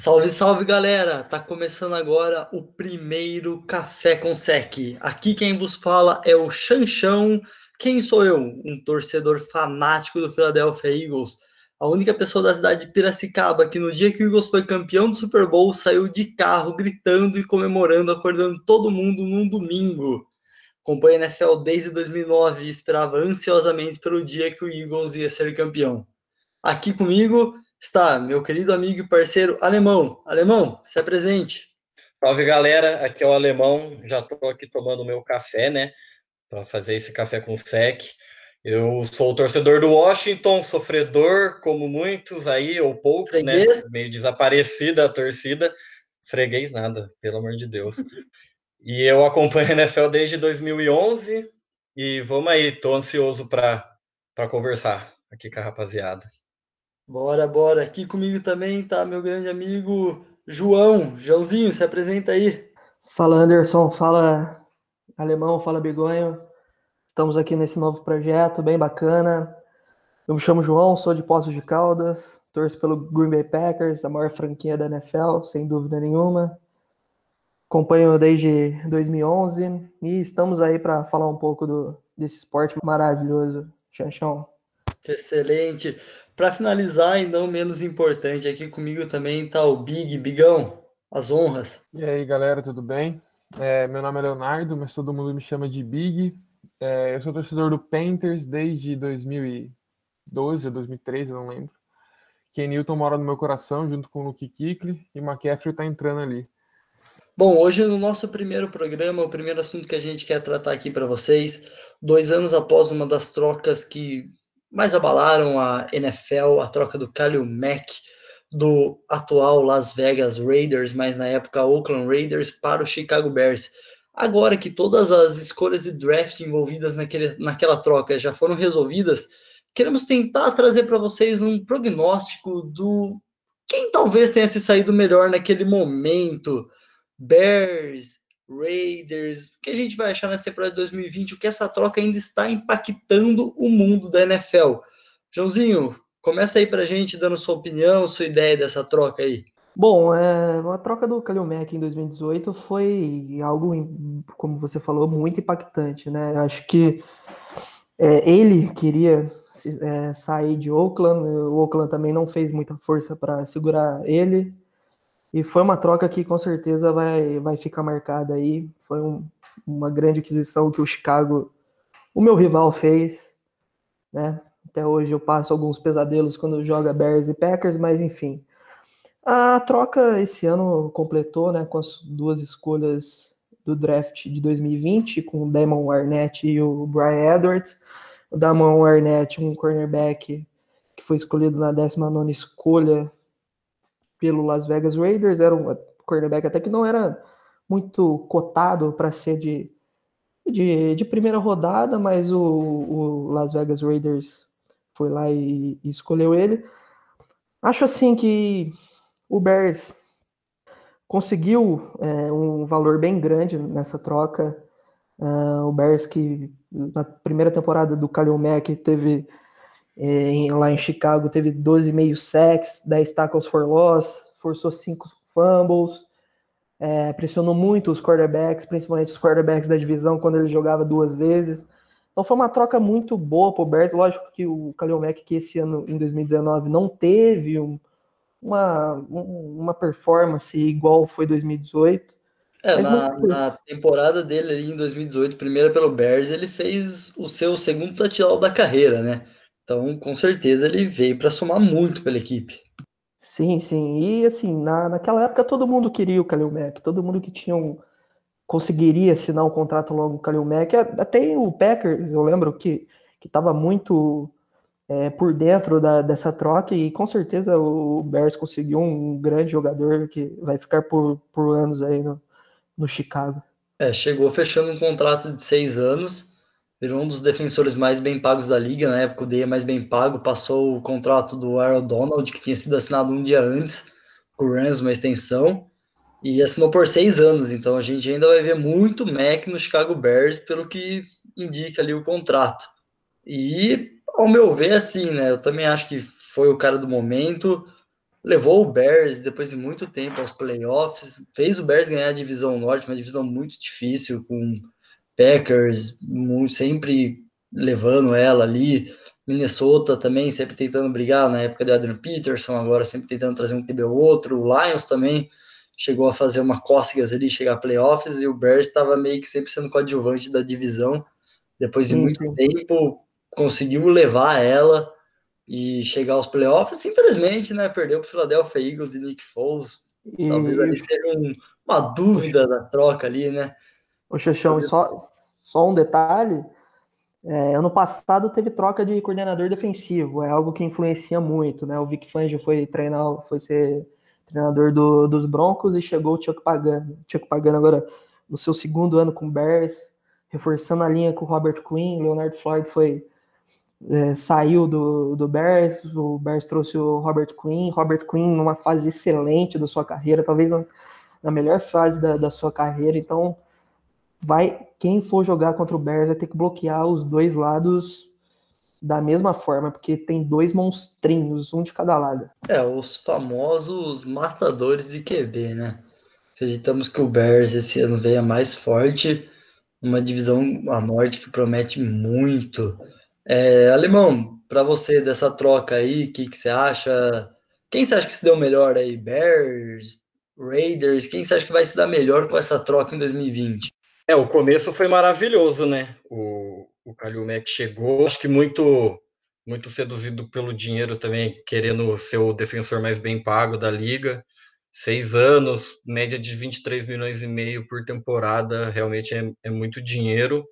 Salve, salve galera! Tá começando agora o primeiro Café com Sec. Aqui quem vos fala é o Chanchão. Quem sou eu? Um torcedor fanático do Philadelphia Eagles. A única pessoa da cidade de Piracicaba que no dia que o Eagles foi campeão do Super Bowl saiu de carro gritando e comemorando, acordando todo mundo num domingo. Acompanho a NFL desde 2009 e esperava ansiosamente pelo dia que o Eagles ia ser campeão. Aqui comigo está meu querido amigo e parceiro Alemão. Alemão, se apresente. Salve galera, aqui é o Alemão. Já estou aqui tomando meu café, né? Para fazer esse café com sec. Eu sou torcedor do Washington, sofredor, como muitos aí, ou poucos, né? Freguês? né? Meio desaparecida a torcida. Freguês nada, pelo amor de Deus. e eu acompanho a NFL desde 2011 e vamos aí, tô ansioso para conversar aqui com a rapaziada. Bora, bora. Aqui comigo também tá meu grande amigo João. Joãozinho, se apresenta aí. Fala Anderson, fala Alemão, fala Bigonho. Estamos aqui nesse novo projeto bem bacana. Eu me chamo João, sou de Poços de Caldas, torço pelo Green Bay Packers, a maior franquia da NFL, sem dúvida nenhuma. Acompanho desde 2011 e estamos aí para falar um pouco do, desse esporte maravilhoso. Chanchão. Excelente. Para finalizar, e não menos importante, aqui comigo também está o Big, Bigão, as honras. E aí, galera, tudo bem? É, meu nome é Leonardo, mas todo mundo me chama de Big. É, eu sou torcedor do Panthers desde 2012 ou 2013, eu não lembro. Ken Newton mora no meu coração, junto com o Luke Kikli, e McCaffrey está entrando ali. Bom, hoje no nosso primeiro programa, o primeiro assunto que a gente quer tratar aqui para vocês, dois anos após uma das trocas que mais abalaram a NFL, a troca do Kalil Mack do atual Las Vegas Raiders, mas na época Oakland Raiders, para o Chicago Bears. Agora que todas as escolhas de draft envolvidas naquele, naquela troca já foram resolvidas, queremos tentar trazer para vocês um prognóstico do quem talvez tenha se saído melhor naquele momento. Bears, Raiders, o que a gente vai achar nessa temporada de 2020, o que essa troca ainda está impactando o mundo da NFL. Joãozinho, começa aí para a gente dando sua opinião, sua ideia dessa troca aí. Bom, é, a troca do Kalil Mack em 2018 foi algo, como você falou, muito impactante, né? Eu acho que é, ele queria é, sair de Oakland, o Oakland também não fez muita força para segurar ele, e foi uma troca que com certeza vai, vai ficar marcada aí. Foi um, uma grande aquisição que o Chicago, o meu rival, fez. Né? Até hoje eu passo alguns pesadelos quando joga Bears e Packers, mas enfim. A troca esse ano completou né, com as duas escolhas do draft de 2020, com o Damon Arnett e o Brian Edwards. O Damon Arnett, um cornerback que foi escolhido na 19 escolha pelo Las Vegas Raiders, era um cornerback até que não era muito cotado para ser de, de, de, primeira rodada, mas o, o, Las Vegas Raiders foi lá e, e, escolheu ele. Acho assim que o Bears conseguiu é, um valor bem grande nessa troca. Uh, o Bears que na primeira temporada do Kalil Mack teve em, lá em Chicago teve 12,5 sacks, 10 tackles for loss, forçou 5 fumbles, é, pressionou muito os quarterbacks, principalmente os quarterbacks da divisão, quando ele jogava duas vezes. Então foi uma troca muito boa para o Bears. Lógico que o Kalil Mack, que esse ano, em 2019, não teve um, uma, uma performance igual foi 2018. É, na, na, temporada dele ali em 2018, primeira pelo Bears, ele fez o seu segundo touchdown da carreira, né? Então, com certeza, ele veio para somar muito pela equipe. Sim, sim. E assim, na, naquela época todo mundo queria o Kalil Mack, todo mundo que tinha um, conseguiria assinar um contrato logo com o Kalil Mack. Até o Packers, eu lembro que estava muito é, por dentro da, dessa troca e com certeza o Bears conseguiu um grande jogador que vai ficar por, por anos aí no, no Chicago. É, chegou fechando um contrato de seis anos virou um dos defensores mais bem pagos da liga, na época o Day é mais bem pago, passou o contrato do Aaron Donald, que tinha sido assinado um dia antes, com o Rams, uma extensão, e assinou por seis anos, então a gente ainda vai ver muito Mac no Chicago Bears, pelo que indica ali o contrato. E, ao meu ver, assim, né, eu também acho que foi o cara do momento, levou o Bears depois de muito tempo aos playoffs, fez o Bears ganhar a divisão norte, uma divisão muito difícil, com Packers sempre levando ela ali, Minnesota também sempre tentando brigar na época de Adrian Peterson, agora sempre tentando trazer um QB ou outro, o Lions também chegou a fazer uma cócegas ali, chegar a playoffs, e o Bears estava meio que sempre sendo coadjuvante da divisão, depois sim, de muito sim. tempo, conseguiu levar ela, e chegar aos playoffs, infelizmente, né, perdeu para o Philadelphia Eagles e Nick Foles. E... Talvez ali seja um, uma dúvida da troca ali, né? O Xexão, só, só um detalhe, é, ano passado teve troca de coordenador defensivo, é algo que influencia muito, né? O Vic Fangio foi treinar, foi ser treinador do, dos Broncos e chegou o Chuck Pagano. Chuck Pagano agora no seu segundo ano com o Bears, reforçando a linha com o Robert Quinn, Leonard Floyd foi é, saiu do, do Bears, o Bears trouxe o Robert Quinn, Robert Quinn numa fase excelente da sua carreira, talvez na, na melhor fase da, da, sua carreira, então vai quem for jogar contra o Bears vai ter que bloquear os dois lados da mesma forma, porque tem dois monstrinhos, um de cada lado. É, os famosos matadores de QB, né? Acreditamos que o Bears esse ano venha mais forte, uma divisão a norte que promete muito. É, Alemão, para você dessa troca aí, o que, que você acha? Quem você acha que se deu melhor aí? Bears, Raiders? Quem você acha que vai se dar melhor com essa troca em 2020? É, o começo foi maravilhoso, né? O, o Kalil Mack chegou, acho que muito muito seduzido pelo dinheiro também, querendo ser o defensor mais bem pago da liga. Seis anos, média de 23 milhões e meio por temporada, realmente é, é muito dinheiro.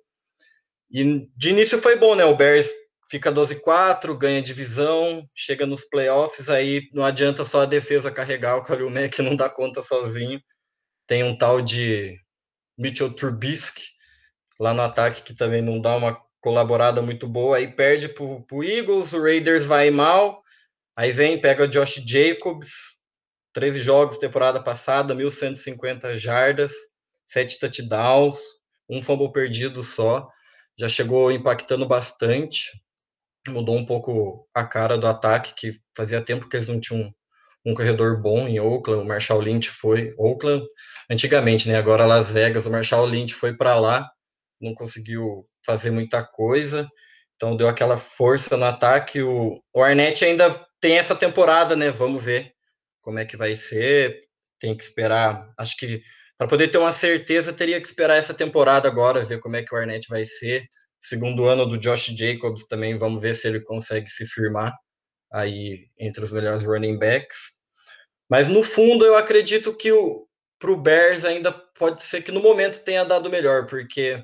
E de início foi bom, né? O Bears fica 12-4, ganha divisão, chega nos playoffs, aí não adianta só a defesa carregar, o Khalil Mack não dá conta sozinho. Tem um tal de Mitchell Trubisky lá no ataque que também não dá uma colaborada muito boa, aí perde pro, pro Eagles, o Raiders vai mal, aí vem, pega o Josh Jacobs, 13 jogos temporada passada, 1.150 jardas, 7 touchdowns, um fumble perdido só já chegou impactando bastante, mudou um pouco a cara do ataque, que fazia tempo que eles não tinham um, corredor bom em Oakland, o Marshall Lynch foi Oakland antigamente, né? Agora Las Vegas, o Marshall Lynch foi para lá, não conseguiu fazer muita coisa, então deu aquela força no ataque. O, o Arnett ainda tem essa temporada, né? Vamos ver como é que vai ser. Tem que esperar. Acho que para poder ter uma certeza, teria que esperar essa temporada agora, ver como é que o Arnett vai ser. Segundo ano do Josh Jacobs também, vamos ver se ele consegue se firmar aí entre os melhores running backs. Mas no fundo, eu acredito que o para o Bears ainda pode ser que no momento tenha dado melhor, porque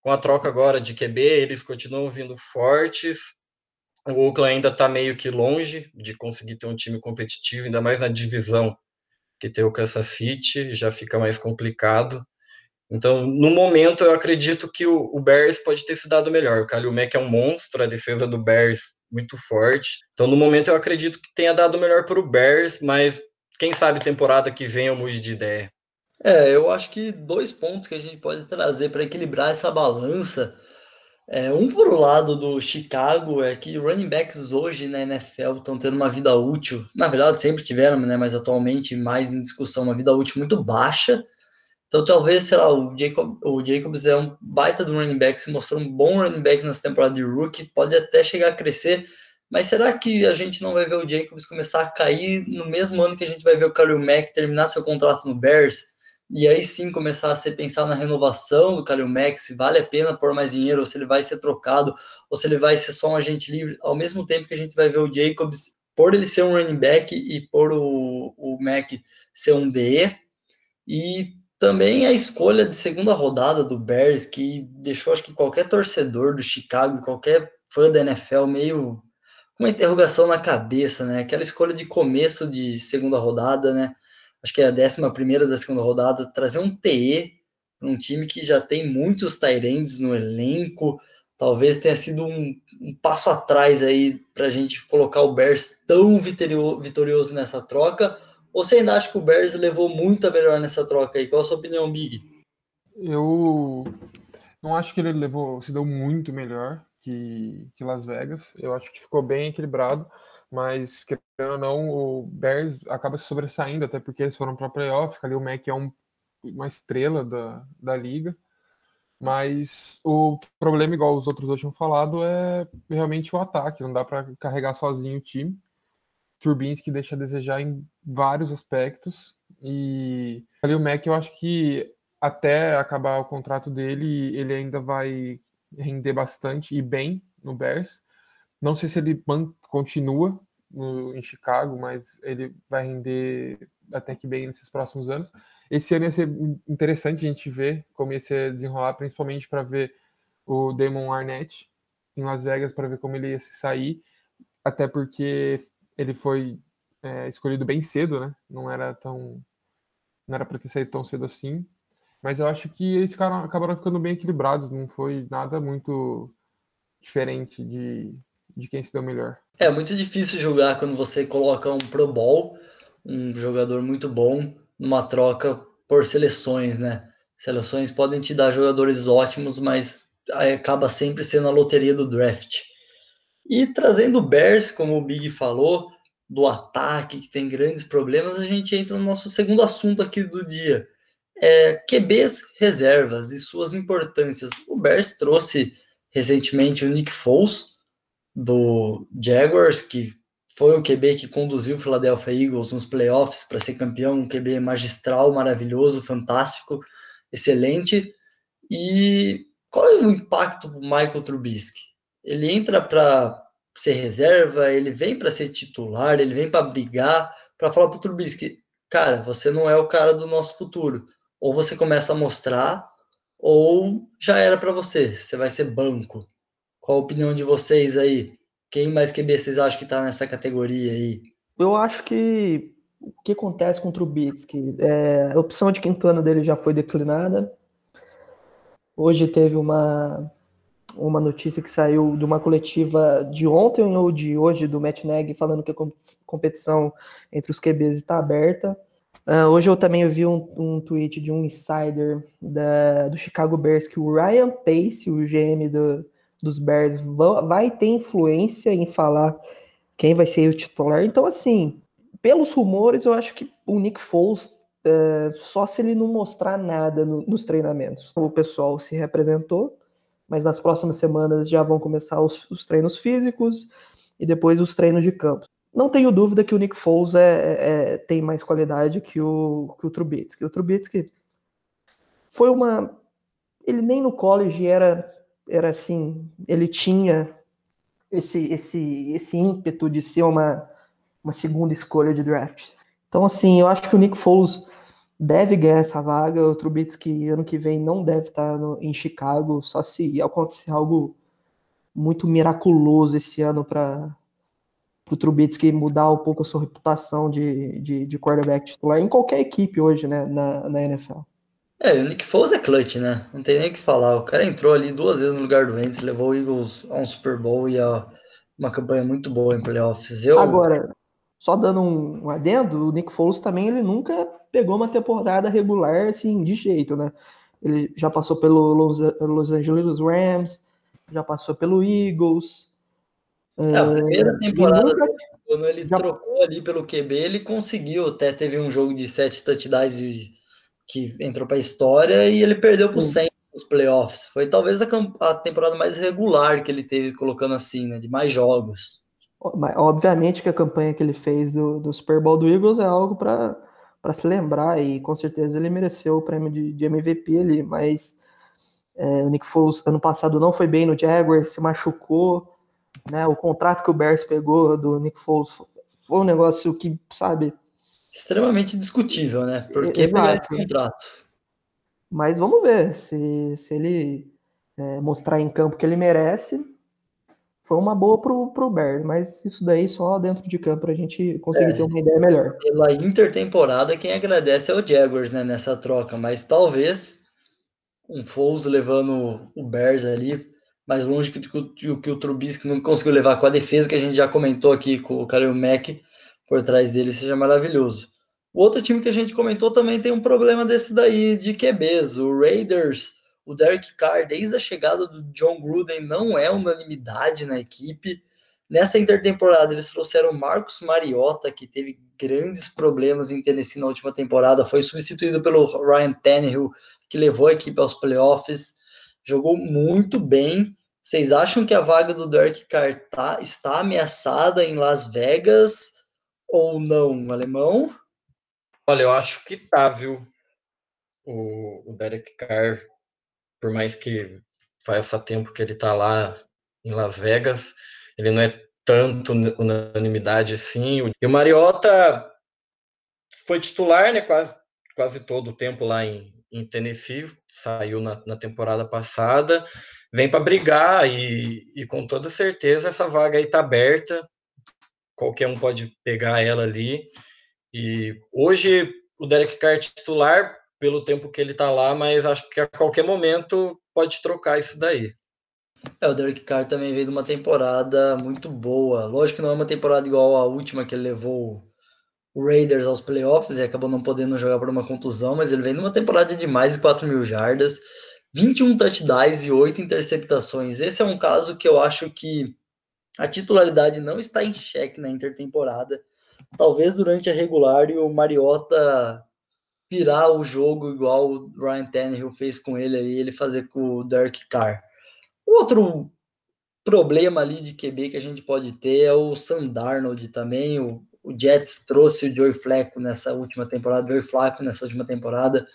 com a troca agora de QB, eles continuam vindo fortes. O Oakland ainda está meio que longe de conseguir ter um time competitivo, ainda mais na divisão que tem o Kansas City, já fica mais complicado. Então, no momento, eu acredito que o, o Bears pode ter se dado melhor. O Kalil Mack é um monstro, a defesa do Bears muito forte. Então, no momento, eu acredito que tenha dado melhor para o Bears, mas quem sabe temporada que vem eu mude de ideia. É, eu acho que dois pontos que a gente pode trazer para equilibrar essa balança é, um por lado do Chicago é que running backs hoje na NFL estão tendo uma vida útil. Na verdade, sempre tiveram, né? Mas atualmente mais em discussão, uma vida útil muito baixa. Então, talvez, sei lá, o, Jacob, o Jacobs é um baita do running back, se mostrou um bom running back nessa temporada de rookie, pode até chegar a crescer. Mas será que a gente não vai ver o Jacobs começar a cair no mesmo ano que a gente vai ver o Khalil Mack terminar seu contrato no Bears? e aí sim começar a ser pensar na renovação do Kalil Max, se vale a pena pôr mais dinheiro, ou se ele vai ser trocado, ou se ele vai ser só um agente livre, ao mesmo tempo que a gente vai ver o Jacobs, por ele ser um running back e por o, o Mac ser um DE, e também a escolha de segunda rodada do Bears, que deixou acho que qualquer torcedor do Chicago, qualquer fã da NFL meio com uma interrogação na cabeça, né? Aquela escolha de começo de segunda rodada, né? acho que é a décima primeira da segunda rodada, trazer um TE para um time que já tem muitos Tyrands no elenco, talvez tenha sido um, um passo atrás aí para a gente colocar o Bears tão vitorioso nessa troca, ou você ainda acha que o Bears levou muito a melhor nessa troca aí? Qual a sua opinião, Big? Eu não acho que ele levou, se deu muito melhor que, que Las Vegas. Eu acho que ficou bem equilibrado. mas querendo ou não, o Bears acaba se sobressaindo, até porque eles foram para playoff, ali o Mac é um, uma estrela da, da liga. Mas o problema, igual os outros dois tinham falado, é realmente o ataque. Não dá para carregar sozinho o time. Turbins que deixa a desejar em vários aspectos. E ali o Mac, eu acho que até acabar o contrato dele, ele ainda vai render bastante e bem no Bears. Não sei se ele continua no, em Chicago, mas ele vai render até que bem nesses próximos anos. Esse ano ia ser interessante a gente ver como ia ser desenrolar, principalmente para ver o Damon Arnett em Las Vegas, para ver como ele ia se sair, até porque ele foi é, escolhido bem cedo, né? Não era tão. Não era para ter saído tão cedo assim. Mas eu acho que eles ficaram, acabaram ficando bem equilibrados, não foi nada muito diferente de, de quem se deu melhor. É muito difícil jogar quando você coloca um Pro Bowl, um jogador muito bom, numa troca por seleções, né? Seleções podem te dar jogadores ótimos, mas acaba sempre sendo a loteria do draft. E trazendo o Bears, como o Big falou, do ataque, que tem grandes problemas, a gente entra no nosso segundo assunto aqui do dia. É, QBs reservas e suas importâncias. O Bears trouxe recentemente o Nick Foles, do Jaguars, que foi o QB que conduziu o Philadelphia Eagles nos playoffs para ser campeão, um QB magistral, maravilhoso, fantástico, excelente. E qual é o impacto do Michael Trubisky? Ele entra para ser reserva, ele vem para ser titular, ele vem para brigar, para falar para o Trubisky, cara, você não é o cara do nosso futuro. Ou você começa a mostrar, ou já era para você, você vai ser banco. Qual a opinião de vocês aí? Quem mais QB vocês acham que está nessa categoria aí? Eu acho que o que acontece com o Trubisky? É, a opção de quinto ano dele já foi declinada. Hoje teve uma uma notícia que saiu de uma coletiva de ontem ou de hoje do Matt Nagy falando que a competição entre os QBs está aberta. Uh, hoje eu também vi um, um tweet de um insider da, do Chicago Bears que o Ryan Pace, o GM do, dos Bears, vai ter influência em falar quem vai ser o titular. Então, assim, pelos rumores, eu acho que o Nick Foles, uh, só se ele não mostrar nada no, nos treinamentos. O pessoal se representou, mas nas próximas semanas já vão começar os, os treinos físicos e depois os treinos de campo. Não tenho dúvida que o Nick Foles é, é, é, tem mais qualidade que o, que o Trubitsky. O Trubitsky foi uma... Ele nem no college era, era assim, ele tinha esse, esse, esse ímpeto de ser uma, uma segunda escolha de draft. Então, assim, eu acho que o Nick Foles deve ganhar essa vaga. O Trubitsky ano que vem não deve estar no, em Chicago, só se acontecer algo muito miraculoso esse ano para o Trubitsky mudar um pouco a sua reputação de, de, de, quarterback titular em qualquer equipe hoje, né, na, na NFL. É, o Nick Foles é clutch, né? Não tem nem o que falar. O cara entrou ali duas vezes no lugar do Wentz, levou o Eagles a um Super Bowl e a uma campanha muito boa em playoffs. Eu... Agora, só dando um, um adendo, o Nick Foles também ele nunca pegou uma temporada regular assim de jeito, né? Ele já passou pelo Los Angeles Rams, já passou pelo Eagles. É, a primeira temporada, nunca... quando ele já... trocou ali pelo QB, ele conseguiu. Até teve um jogo de sete touchdowns que entrou para a história e ele perdeu para o Saints nos playoffs. Foi talvez a, a temporada mais regular que ele teve, colocando assim, né? De mais jogos. Obviamente que a campanha que ele fez do, do Super Bowl do Eagles é algo para se lembrar e com certeza ele mereceu o prêmio de, de MVP ali, mas é, o Nick Foles ano passado não foi bem no Jaguars, se machucou, né? O contrato que o Bears pegou do Nick Foles foi um negócio que, sabe, extremamente discutível, né? Por que pegar esse contrato? Mas vamos ver se, se ele é, mostrar em campo que ele merece, foi uma boa pro, pro Bears, mas isso daí só dentro de campo a gente conseguir é, ter uma ideia melhor. Pela intertemporada, quem agradece é o Jaguars, né, nessa troca, mas talvez um Foles levando o Bears ali mais longe que, que, que o Trubisky não conseguiu levar com a defesa que a gente já comentou aqui com o Khalil Mack por trás dele seja maravilhoso. O outro time que a gente comentou também tem um problema desse daí de QBs, o Raiders o Derek Carr, desde a chegada do John Gruden, não é unanimidade na equipe. Nessa intertemporada, eles trouxeram Marcos Mariota, que teve grandes problemas em Tennessee na última temporada, foi substituído pelo Ryan Tannehill, que levou a equipe aos playoffs, jogou muito bem. Vocês acham que a vaga do Derek Carr tá, está ameaçada em Las Vegas ou não, alemão? Olha, eu acho que tá, viu? O, o Derek Carr, por mais que faz tempo que ele tá lá em Las Vegas, ele não é tanto unanimidade assim. E o Mariota foi titular, né, quase, quase todo o tempo lá em, em Tennessee, saiu na, na temporada passada, vem para brigar e, e com toda certeza essa vaga aí tá aberta, qualquer um pode pegar ela ali. E hoje o Derek Carr é titular pelo tempo que ele tá lá, mas acho que a qualquer momento pode trocar isso daí. É, o Derek Carr também veio de uma temporada muito boa. Lógico que não é uma temporada igual à última que ele levou o Raiders aos playoffs e acabou não podendo jogar por uma contusão, mas ele vem numa temporada de mais de 4 mil jardas, 21 touchdowns e 8 interceptações. Esse é um caso que eu acho que a titularidade não está em xeque na intertemporada. Talvez durante a regular e o Mariota virar o jogo igual o Ryan Tannehill fez com ele ali, ele fazer com o Derek Carr. Outro problema ali de QB que a gente pode ter é o Sam Darnold também. O, o Jets trouxe o Joey Flacco nessa última temporada, Joey Flacco nessa última temporada.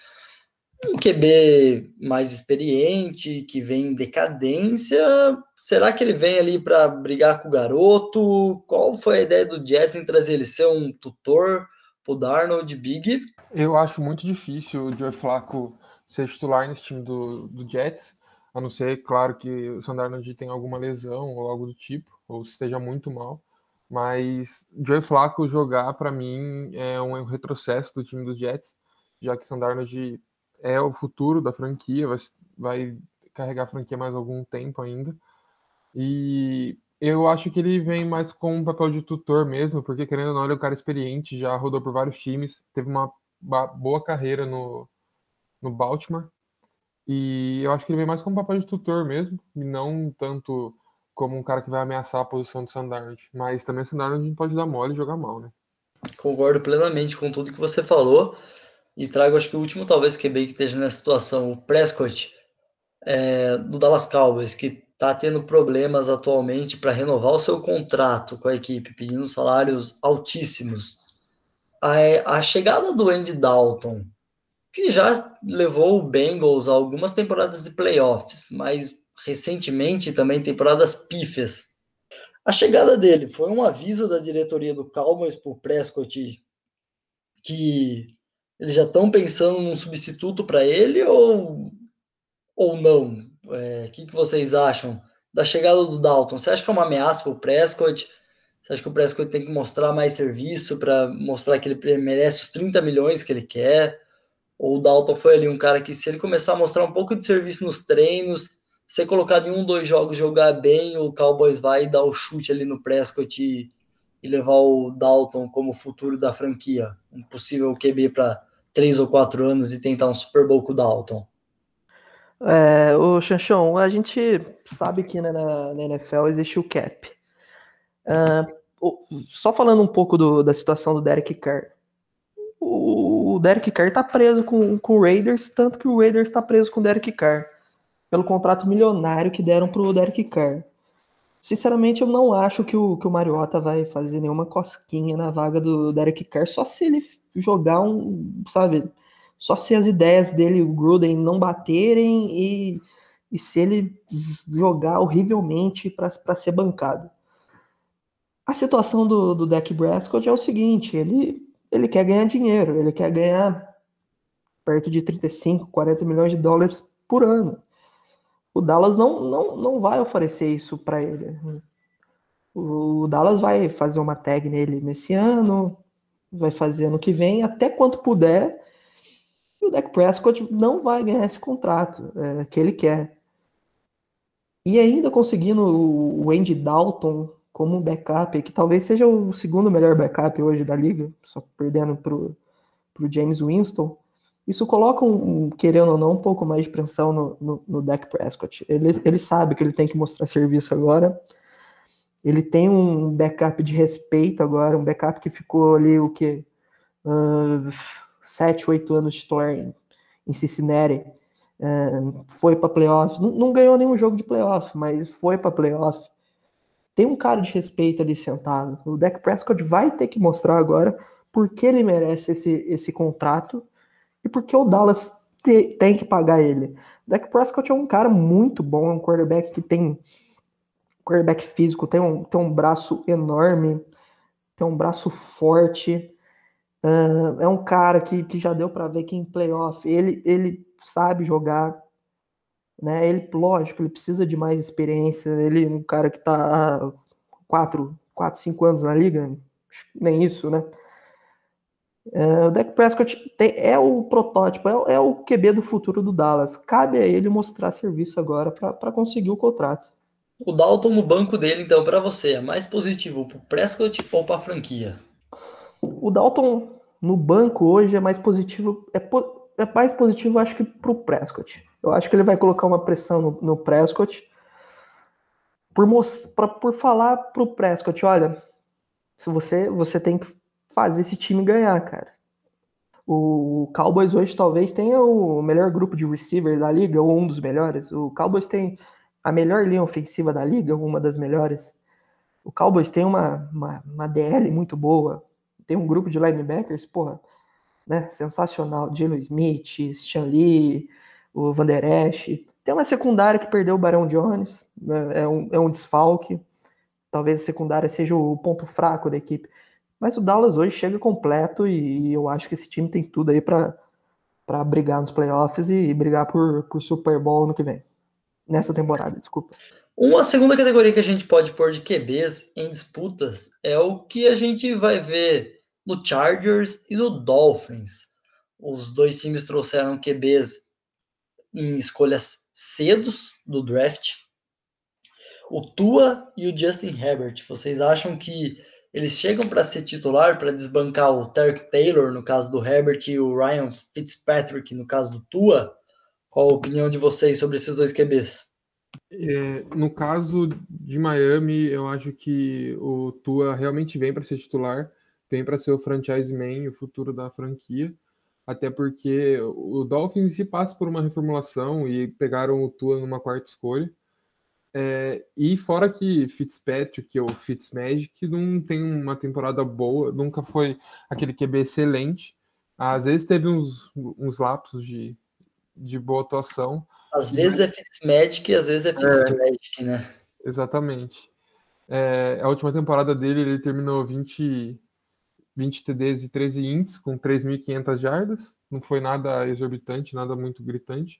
Um QB mais experiente, que vem em decadência. Será que ele vem ali para brigar com o garoto? Qual foi a ideia do Jets em trazer ele ser um tutor pro Darnold Big? Eu acho muito difícil o Joey Flacco ser titular nesse time do, do Jets a não ser, claro, que o Sandarnold tem alguma lesão ou algo do tipo, ou esteja muito mal. Mas Joey Flacco jogar, para mim, é um retrocesso do time dos Jets, já que Sandarnold é o futuro da franquia, vai, vai carregar a franquia mais algum tempo ainda. E eu acho que ele vem mais com um papel de tutor mesmo, porque querendo ou não, ele é um cara experiente, já rodou por vários times, teve uma boa carreira no, no Baltimore. E eu acho que ele vem mais como papel de tutor mesmo, e não tanto como um cara que vai ameaçar a posição do Sandard. Mas também o gente pode dar mole e jogar mal, né? Concordo plenamente com tudo que você falou. E trago, acho que o último, talvez, QB que esteja nessa situação, o Prescott, é, do Dallas Cowboys, que está tendo problemas atualmente para renovar o seu contrato com a equipe, pedindo salários altíssimos. A, a chegada do Andy Dalton que já levou o Bengals a algumas temporadas de playoffs, mas recentemente também temporadas pífias. A chegada dele foi um aviso da diretoria do Cowboys o Prescott que eles já estão pensando num substituto para ele ou, ou não? O é, que, que vocês acham da chegada do Dalton? Você acha que é uma ameaça para o Prescott? Você acha que o Prescott tem que mostrar mais serviço para mostrar que ele merece os 30 milhões que ele quer? ou o Dalton foi ali um cara que, se ele começar a mostrar um pouco de serviço nos treinos, ser colocado em um, dois jogos, jogar bem, o Cowboys vai dar o chute ali no Prescott e, e levar o Dalton como futuro da franquia. Um possível QB para três ou quatro anos e tentar um Super Bowl com o Dalton. É, o Chanchão, a gente sabe que né, na, na, NFL existe o cap. Uh, só falando um pouco do, da situação do Derek Carr. O, Derek Carr tá preso com, com o Raiders, tanto que o Raiders está preso com o Derek Carr, pelo contrato milionário que deram pro Derek Carr. Sinceramente, eu não acho que o, que o Mariota vai fazer nenhuma cosquinha na vaga do Derek Carr, só se ele jogar um, sabe, só se as ideias dele, o Gruden, não baterem e, e se ele jogar horrivelmente para ser bancado. A situação do, do Dak Prescott é o seguinte, ele ele quer ganhar dinheiro, ele quer ganhar perto de 35, 40 milhões de dólares por ano. O Dallas não, não, não vai oferecer isso para ele. O Dallas vai fazer uma tag nele nesse ano, vai fazer ano que vem, até quanto puder. E o Dak Prescott não vai ganhar esse contrato é, que ele quer. E ainda conseguindo o Andy Dalton como backup, que talvez seja o segundo melhor backup hoje da liga, só perdendo para o James Winston. Isso coloca, um, querendo ou não, um pouco mais de pressão no, no, no Dak Prescott. Ele, ele sabe que ele tem que mostrar serviço agora. Ele tem um backup de respeito agora, um backup que ficou ali o que uh, sete, oito anos titular em, em Cincinnati. Uh, foi para playoffs, não, não, ganhou nenhum jogo de playoff, mas foi para playoff. Tem um cara de respeito ali sentado. O Dak Prescott vai ter que mostrar agora por que ele merece esse, esse contrato e porque o Dallas te, tem que pagar ele. O Dak Prescott é um cara muito bom, é um quarterback que tem quarterback físico, tem um, tem um braço enorme, tem um braço forte. Uh, é um cara que, que já deu para ver que em playoff ele, ele sabe jogar. Né? Ele, lógico, ele precisa de mais experiência. Ele é um cara que está há 4, 4, 5 anos na liga, nem isso, né? Uh, o Dak Prescott tem, é o protótipo, é, é, o QB do futuro do Dallas. Cabe a ele mostrar serviço agora para conseguir o contrato. O Dalton no banco dele, então, para você, é mais positivo para Prescott ou para a franquia? O Dalton no banco hoje é mais positivo, é, é mais positivo, acho que, para o Prescott. Eu acho que ele vai colocar uma pressão no, no Prescott por, pra, por falar para o Prescott, olha, você, você tem que fazer esse time ganhar, cara. O Cowboys hoje talvez tenha o melhor grupo de receivers da liga, ou um dos melhores. O Cowboys tem a melhor linha ofensiva da liga, uma das melhores. O Cowboys tem uma, uma, uma DL muito boa, tem um grupo de linebackers, porra, né, sensacional. Jalen Smith, Sean Lee, o Van Der Esch. Tem uma secundária que perdeu o Barão Jones, né, é, um, é um desfalque. Talvez a secundária seja o ponto fraco da equipe. Mas o Dallas hoje chega completo e eu acho que esse time tem tudo aí para brigar nos playoffs e brigar por, por Super Bowl no que vem. Nessa temporada, desculpa. Uma segunda categoria que a gente pode pôr de QBs em disputas é o que a gente vai ver no Chargers e no Dolphins. Os dois times trouxeram QBs em escolhas cedos do draft. O Tua e o Justin Herbert. Vocês acham que eles chegam para ser titular, para desbancar o Tarek Taylor, no caso do Herbert, e o Ryan Fitzpatrick, no caso do Tua. Qual a opinião de vocês sobre esses dois QBs? É, no caso de Miami, eu acho que o Tua realmente vem para ser titular, vem para ser o franchise man, o futuro da franquia. Até porque o Dolphins se passa por uma reformulação e pegaram o Tua numa quarta escolha. É, e fora que Fitzpatrick ou Fitzmagic não tem uma temporada boa, nunca foi aquele QB excelente. Às vezes teve uns, uns lapsos de, de boa atuação. Às vezes é Fitzmagic e às vezes é Fitzmagic, é, né? Exatamente. É, a última temporada dele, ele terminou 20, 20 TDs e 13 ints, com 3.500 jardas. Não foi nada exorbitante, nada muito gritante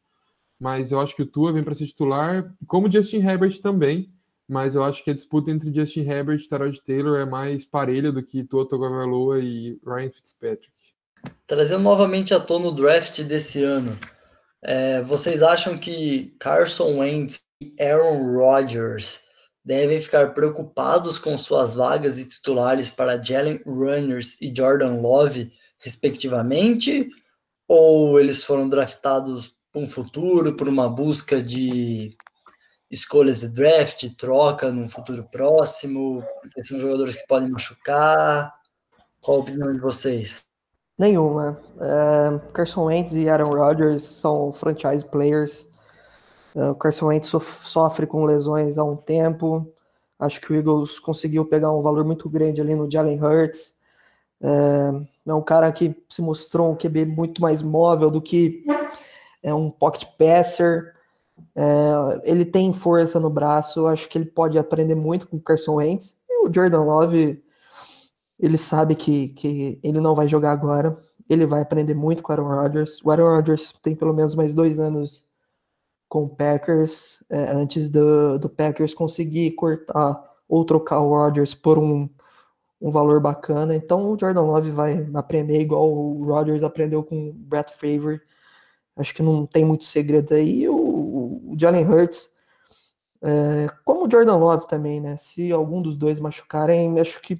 mas eu acho que o Tua vem para ser titular, como Justin Herbert também, mas eu acho que a disputa entre Justin Herbert e Tarod Taylor é mais parelha do que Tua Tagovailoa e Ryan Fitzpatrick. Trazendo novamente à tona o draft desse ano, é, vocês acham que Carson Wentz e Aaron Rodgers devem ficar preocupados com suas vagas e titulares para Jalen Runners e Jordan Love, respectivamente? Ou eles foram draftados para um futuro, por uma busca de escolhas de draft, troca num futuro próximo, porque são jogadores que podem machucar. Qual a opinião de vocês? Nenhuma. Uh, Carson Wentz e Aaron Rodgers são franchise players. Uh, Carson Wentz sofre com lesões há um tempo. Acho que o Eagles conseguiu pegar um valor muito grande ali no Jalen Hurts. Uh, é um cara que se mostrou um QB muito mais móvel do que é um pocket passer, é, ele tem força no braço, acho que ele pode aprender muito com o Carson Wentz. E o Jordan Love, ele sabe que, que ele não vai jogar agora, ele vai aprender muito com o Aaron Rodgers. O Aaron Rodgers tem pelo menos mais dois anos com o Packers, é, antes do, do Packers conseguir cortar ou trocar o Rodgers por um, um valor bacana. Então o Jordan Love vai aprender igual o Rodgers aprendeu com o Brett Favre Acho que não tem muito segredo aí. O, o Jalen Hurts, é, como o Jordan Love também, né? Se algum dos dois machucarem, acho que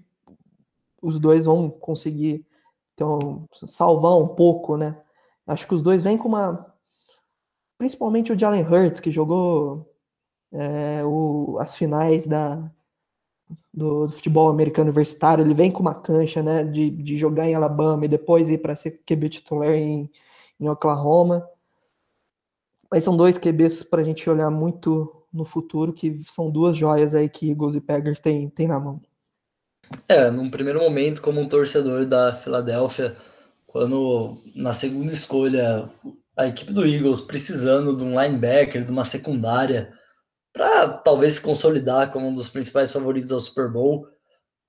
os dois vão conseguir então, salvar um pouco, né? Acho que os dois vêm com uma. Principalmente o Jalen Hurts, que jogou é, o, as finais da, do, do, futebol americano universitário, ele vem com uma cancha, né, de, de jogar em Alabama e depois ir para ser QB titular em, em Oklahoma. Mas são dois QBs para a gente olhar muito no futuro, que são duas joias aí que Eagles e Packers têm, têm na mão. É, num primeiro momento, como um torcedor da Filadélfia, quando na segunda escolha a equipe do Eagles precisando de um linebacker, de uma secundária, para talvez se consolidar como um dos principais favoritos ao Super Bowl,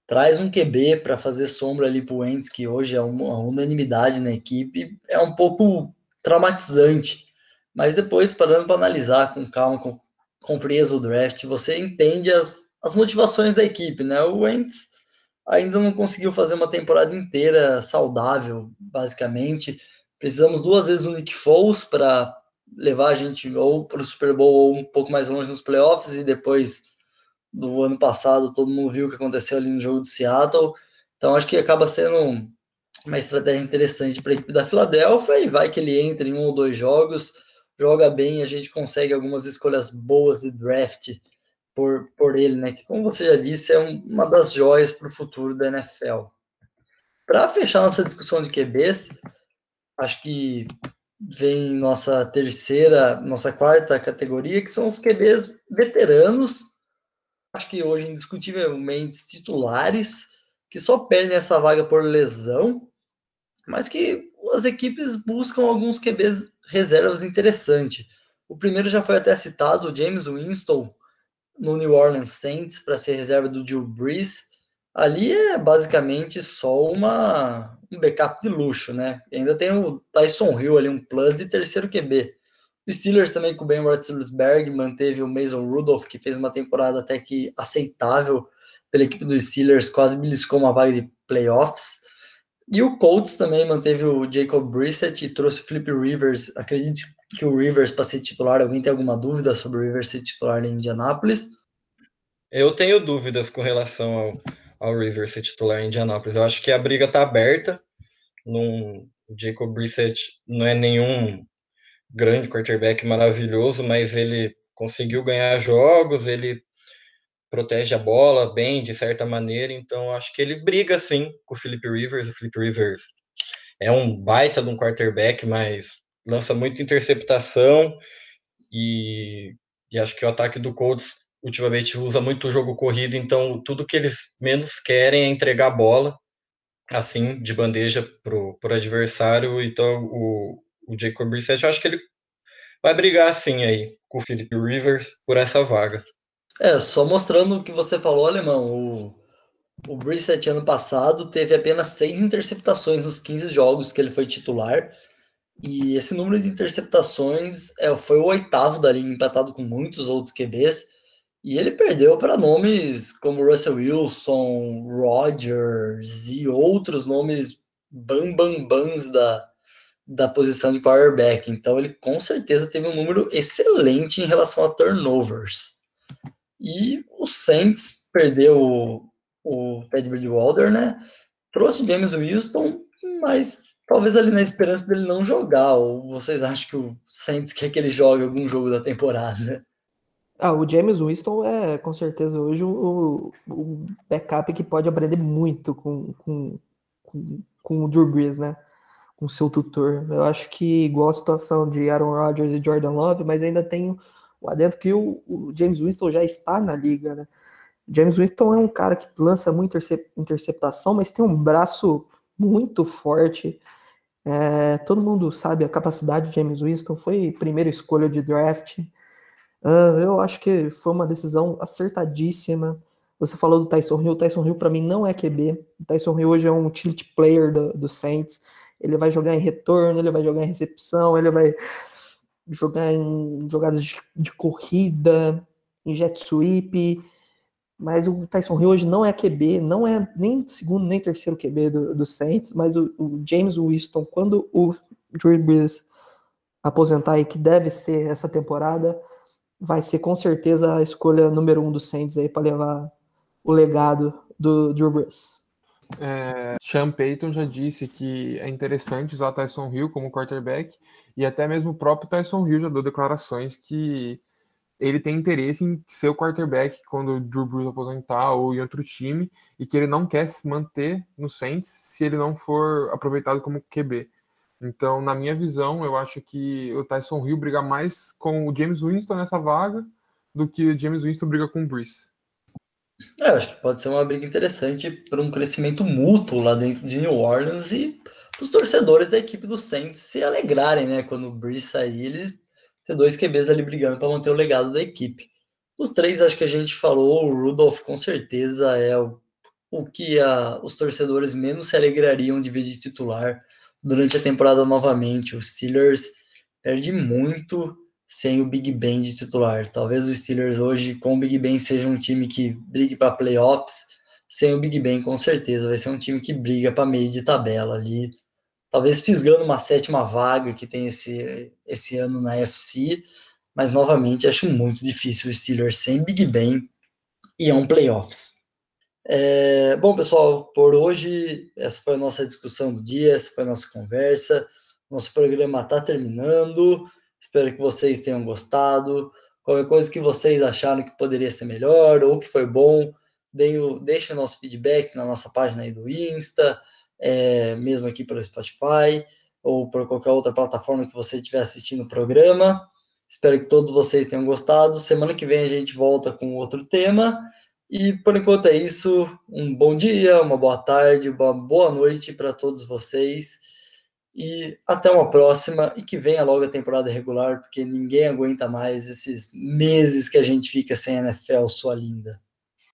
traz um QB para fazer sombra ali para o Wentz, que hoje é uma unanimidade na equipe, é um pouco traumatizante. Mas depois, parando para analisar com calma, com, com frieza o draft, você entende as, as motivações da equipe, né? O Wentz ainda não conseguiu fazer uma temporada inteira saudável, basicamente. Precisamos duas vezes do Nick Foles para levar a gente ou para o Super Bowl ou um pouco mais longe nos playoffs e depois do ano passado todo mundo viu o que aconteceu ali no jogo de Seattle. Então acho que acaba sendo uma estratégia interessante para a equipe da Filadélfia e vai que ele entre em um ou dois jogos, joga bem, a gente consegue algumas escolhas boas de draft por, por ele, né? Que, como você já disse, é um, uma das joias para o futuro da NFL. Para fechar nossa discussão de QBs, acho que vem nossa terceira, nossa quarta categoria, que são os QBs veteranos. Acho que hoje, indiscutivelmente, titulares, que só perdem essa vaga por lesão, mas que as equipes buscam alguns QBs reservas interessantes. O primeiro já foi até citado, o James Winston, no New Orleans Saints para ser reserva do Drew Brees, ali é basicamente só uma, um backup de luxo, né? Ainda tem o Tyson Hill ali, um plus de terceiro QB. O Steelers também com o Ben Roethlisberger manteve o Mason Rudolph, que fez uma temporada até que aceitável pela equipe dos Steelers, quase beliscou uma vaga de playoffs. E o Colts também manteve o Jacob Brissett e trouxe o Flip Rivers. Acredito que o Rivers para ser titular, alguém tem alguma dúvida sobre o Rivers ser titular em Indianápolis? Eu tenho dúvidas com relação ao, ao Rivers ser titular em Indianápolis. Eu acho que a briga está aberta. Num, o Jacob Brissett não é nenhum grande quarterback maravilhoso, mas ele conseguiu ganhar jogos, ele protege a bola bem, de certa maneira, então acho que ele briga sim com o Philip Rivers. O Philip Rivers é um baita de um quarterback, mas lança muita interceptação e, e acho que o ataque do Colts ultimamente usa muito o jogo corrido, então tudo que eles menos querem é entregar a bola assim de bandeja pro, pro adversário. Então o, o Jacob Brissett, eu acho que ele vai brigar assim aí com o Philip Rivers por essa vaga. É, só mostrando o que você falou, Alemão. O, o Brissett ano passado teve apenas seis interceptações nos 15 jogos que ele foi titular. E esse número de interceptações é, foi o oitavo da liga, empatado com muitos outros QBs. E ele perdeu para nomes como Russell Wilson, Rodgers e outros nomes bambambans da, da posição de quarterback. Então ele com certeza teve um número excelente em relação a turnovers. E o Saints perdeu o, o Ted Bridgewater, né? Trouxe James Winston, mas talvez ali na esperança dele não jogar. Ou vocês acham que o Saints quer que ele jogue algum jogo da temporada? Ah, o James Winston é com certeza hoje o, o backup que pode aprender muito com, com, com, com o Drew Brees, né? Com seu tutor. Eu acho que igual a situação de Aaron Rodgers e Jordan Love, mas ainda tem o adentro que o, o, James Winston já está na liga, né? James Winston é um cara que lança muita interceptação, mas tem um braço muito forte. É, todo mundo sabe a capacidade de James Winston, foi primeira escolha de draft. Eu acho que foi uma decisão acertadíssima. Você falou do Tyson Hill. O Tyson Hill, para mim, não é QB. O Tyson Hill hoje é um utility player do, do Saints. Ele vai jogar em retorno, ele vai jogar em recepção, ele vai jogar em jogadas de, de corrida, em jet sweep, mas o Tyson Hill hoje não é QB, não é nem segundo nem terceiro QB do, do Saints, mas o, o James Winston, quando o Drew Brees aposentar e que deve ser essa temporada, vai ser com certeza a escolha número um do Saints aí para levar o legado do Drew Brees. É, Sean Payton já disse que é interessante usar Tyson Hill como quarterback e até mesmo o próprio Tyson Hill já deu declarações que ele tem interesse em ser o quarterback quando o Drew Brees aposentar ou em outro time e que ele não quer se manter no Saints se ele não for aproveitado como QB. Então, na minha visão, eu acho que o Tyson Hill briga mais com o James Winston nessa vaga do que o James Winston briga com o Brees. É, acho que pode ser uma briga interessante para um crescimento mútuo lá dentro de New Orleans e os torcedores da equipe do Saints se alegrarem, né? Quando o Brees sair, eles ter dois QBs ali brigando para manter o legado da equipe. Os três, acho que a gente falou, o Rudolph com certeza é o, o que a, os torcedores menos se alegrariam de ver de titular durante a temporada novamente. O Steelers perde muito sem o Big Ben de titular. Talvez o Steelers hoje, com o Big Ben, seja um time que brigue para playoffs. Sem o Big Ben, com certeza, vai ser um time que briga para meio de tabela ali. Talvez fisgando uma sétima vaga que tem esse, esse ano na FC. Mas, novamente, acho muito difícil o Steelers sem Big Ben e é um playoffs. É, bom, pessoal, por hoje, essa foi a nossa discussão do dia, essa foi a nossa conversa. Nosso programa está terminando. Espero que vocês tenham gostado. Qualquer coisa que vocês acharam que poderia ser melhor ou que foi bom, deixe o nosso feedback na nossa página aí do Insta, é, mesmo aqui pelo Spotify ou por qualquer outra plataforma que você estiver assistindo o programa. Espero que todos vocês tenham gostado. Semana que vem a gente volta com outro tema. E por enquanto é isso. Um bom dia, uma boa tarde, uma boa noite para todos vocês. E até uma próxima e que venha logo a temporada regular, porque ninguém aguenta mais esses meses que a gente fica sem NFL, sua linda.